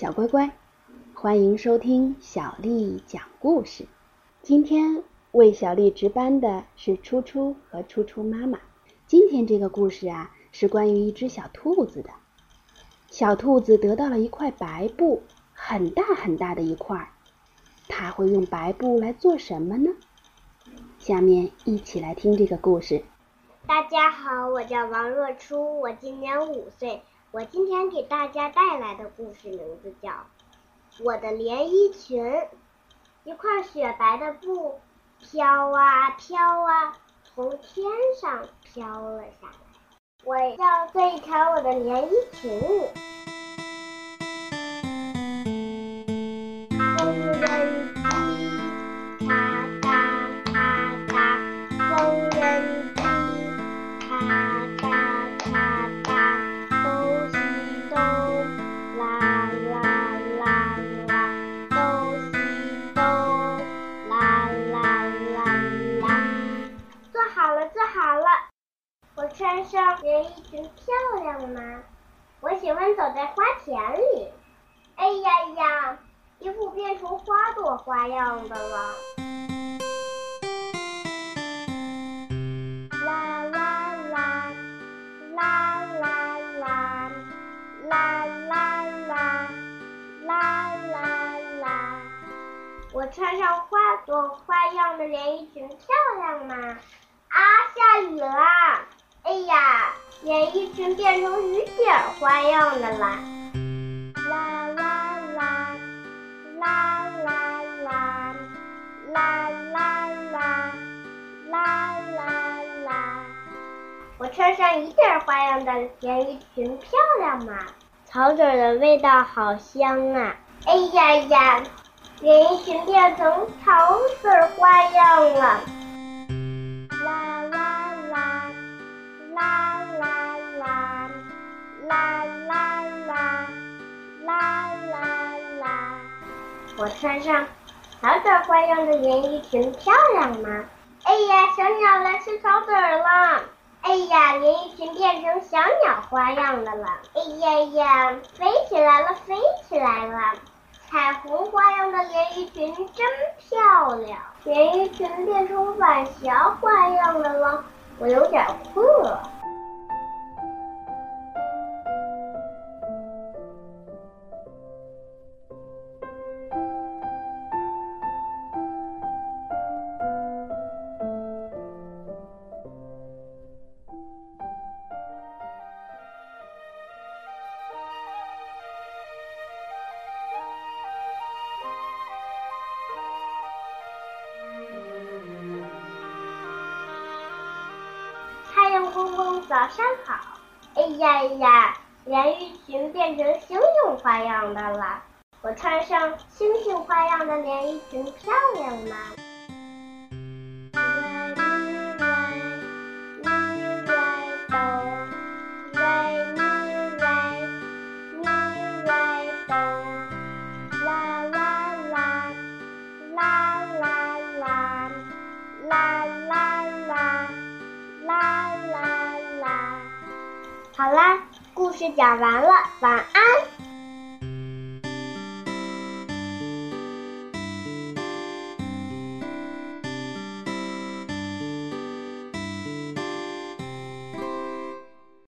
小乖乖，欢迎收听小丽讲故事。今天为小丽值班的是初初和初初妈妈。今天这个故事啊，是关于一只小兔子的。小兔子得到了一块白布，很大很大的一块。它会用白布来做什么呢？下面一起来听这个故事。大家好，我叫王若初，我今年五岁。我今天给大家带来的故事名字叫《我的连衣裙》。一块雪白的布飘啊飘啊，从天上飘了下来。我要做一条我的连衣裙。上连衣裙漂亮吗？我喜欢走在花田里。哎呀呀，衣服变成花朵花样的了。啦啦啦，啦啦啦，啦啦啦，啦啦啦。我穿上花朵花样的连衣裙漂亮吗？啊，下雨啦！哎呀，连衣裙变成雨点花样的啦！啦啦啦，啦啦啦，啦啦啦，啦啦啦。我穿上一点花样的连衣裙漂亮吗？草籽的味道好香啊！哎呀呀，连衣裙变成草籽花样我穿上草籽花样的连衣裙漂亮吗？哎呀，小鸟来吃草籽了！哎呀，连衣裙变成小鸟花样的了！哎呀呀，飞起来了，飞起来了！彩虹花样的连衣裙真漂亮，连衣裙变成晚霞花样的了，我有点困了。早上好！哎呀呀，连衣裙变成星星花样的了。我穿上星星花样的连衣裙漂亮吗？好啦，故事讲完了，晚安。